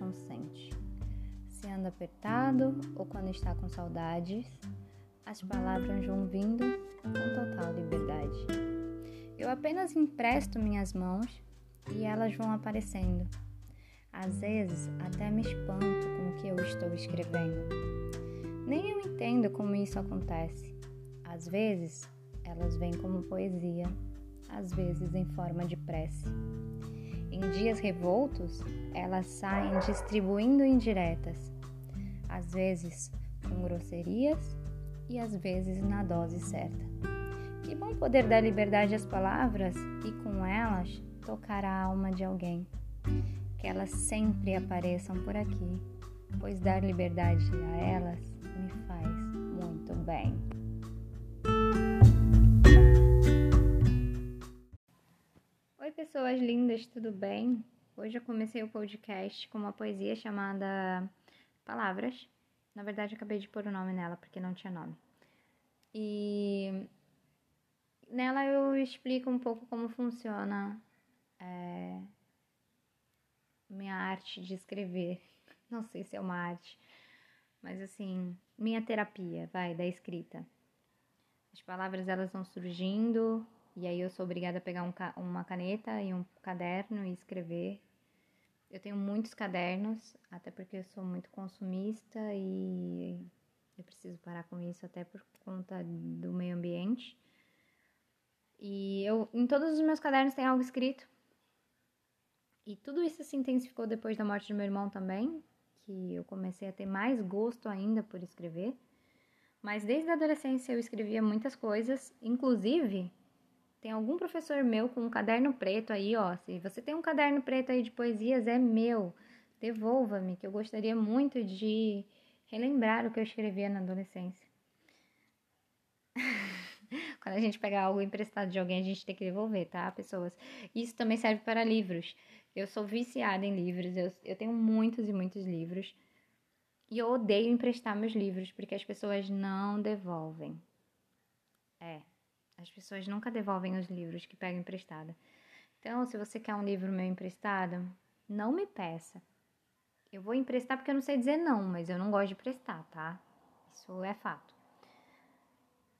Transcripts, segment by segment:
não sente. Se anda apertado ou quando está com saudades, as palavras vão vindo com total liberdade. Eu apenas empresto minhas mãos e elas vão aparecendo. Às vezes até me espanto com o que eu estou escrevendo. Nem eu entendo como isso acontece. Às vezes elas vêm como poesia, às vezes em forma de prece. Em dias revoltos, elas saem distribuindo indiretas, às vezes com grosserias e às vezes na dose certa. Que bom poder dar liberdade às palavras e com elas tocar a alma de alguém. Que elas sempre apareçam por aqui, pois dar liberdade a elas me faz muito bem. Pessoas lindas, tudo bem? Hoje eu comecei o podcast com uma poesia chamada Palavras. Na verdade, acabei de pôr o nome nela porque não tinha nome. E nela eu explico um pouco como funciona é, minha arte de escrever. Não sei se é uma arte, mas assim, minha terapia, vai, da escrita. As palavras elas vão surgindo e aí eu sou obrigada a pegar um, uma caneta e um caderno e escrever. Eu tenho muitos cadernos, até porque eu sou muito consumista e eu preciso parar com isso até por conta do meio ambiente. E eu, em todos os meus cadernos tem algo escrito. E tudo isso se intensificou depois da morte do meu irmão também, que eu comecei a ter mais gosto ainda por escrever. Mas desde a adolescência eu escrevia muitas coisas, inclusive tem algum professor meu com um caderno preto aí, ó. Se você tem um caderno preto aí de poesias, é meu. Devolva-me, que eu gostaria muito de relembrar o que eu escrevia na adolescência. Quando a gente pega algo emprestado de alguém, a gente tem que devolver, tá, pessoas? Isso também serve para livros. Eu sou viciada em livros, eu, eu tenho muitos e muitos livros. E eu odeio emprestar meus livros, porque as pessoas não devolvem. É, as pessoas nunca devolvem os livros que pegam emprestada. Então, se você quer um livro meu emprestado, não me peça. Eu vou emprestar porque eu não sei dizer não, mas eu não gosto de prestar, tá? Isso é fato.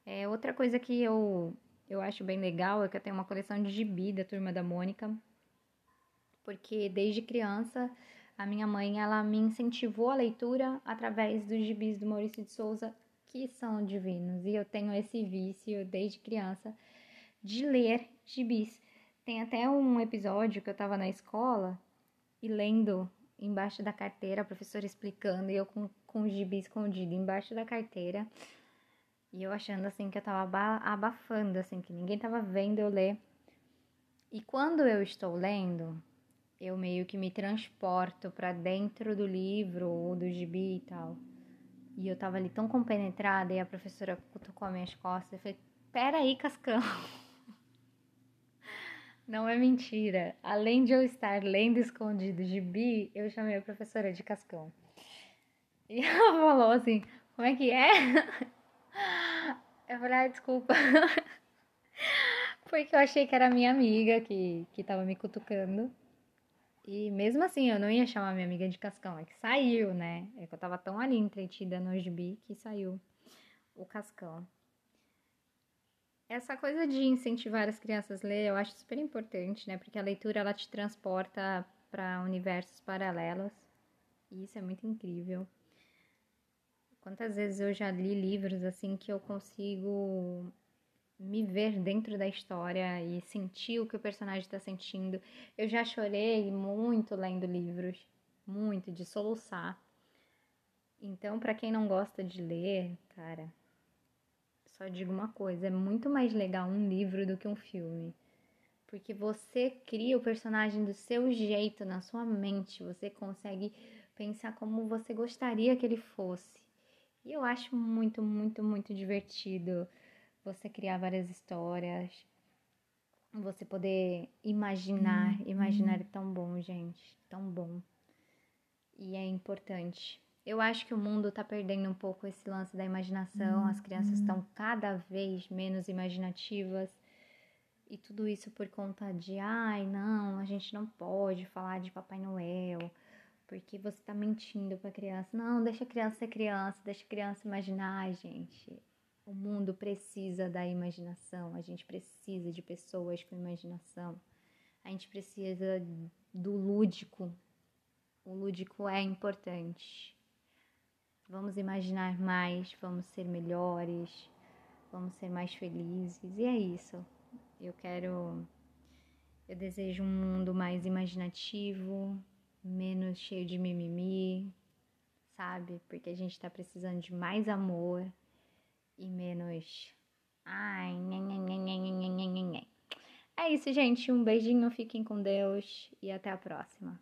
É, outra coisa que eu, eu acho bem legal é que eu tenho uma coleção de gibi da Turma da Mônica, porque desde criança a minha mãe ela me incentivou a leitura através dos gibis do Maurício de Souza que são divinos. E eu tenho esse vício desde criança de ler gibis. Tem até um episódio que eu tava na escola e lendo embaixo da carteira, a professora explicando, e eu com, com o gibi escondido embaixo da carteira. E eu achando assim que eu tava abafando, assim, que ninguém tava vendo eu ler. E quando eu estou lendo, eu meio que me transporto para dentro do livro ou do gibi e tal. E eu tava ali tão compenetrada e a professora cutucou as minhas costas e falei: Peraí, Cascão. Não é mentira. Além de eu estar lendo escondido de bi, eu chamei a professora de Cascão. E ela falou assim: Como é que é? Eu falei: ah, desculpa. Porque eu achei que era minha amiga que, que tava me cutucando. E mesmo assim, eu não ia chamar minha amiga de Cascão, é que saiu, né? É que eu tava tão ali entretida no gibi que saiu o Cascão. Essa coisa de incentivar as crianças a ler, eu acho super importante, né? Porque a leitura ela te transporta para universos paralelos. E isso é muito incrível. Quantas vezes eu já li livros assim que eu consigo me ver dentro da história e sentir o que o personagem está sentindo. Eu já chorei muito lendo livros, muito, de soluçar. Então, para quem não gosta de ler, cara, só digo uma coisa: é muito mais legal um livro do que um filme. Porque você cria o personagem do seu jeito, na sua mente, você consegue pensar como você gostaria que ele fosse. E eu acho muito, muito, muito divertido você criar várias histórias, você poder imaginar. Uhum. Imaginar é tão bom, gente, tão bom. E é importante. Eu acho que o mundo tá perdendo um pouco esse lance da imaginação, as crianças estão uhum. cada vez menos imaginativas. E tudo isso por conta de, ai, não, a gente não pode falar de Papai Noel, porque porque você tá mentindo pra criança. Não, deixa a criança ser criança, deixa a criança imaginar, gente. O mundo precisa da imaginação, a gente precisa de pessoas com imaginação. A gente precisa do lúdico. O lúdico é importante. Vamos imaginar mais, vamos ser melhores, vamos ser mais felizes. E é isso. Eu quero. Eu desejo um mundo mais imaginativo, menos cheio de mimimi, sabe? Porque a gente tá precisando de mais amor e menos. Ai, é isso, gente. Um beijinho, fiquem com Deus e até a próxima.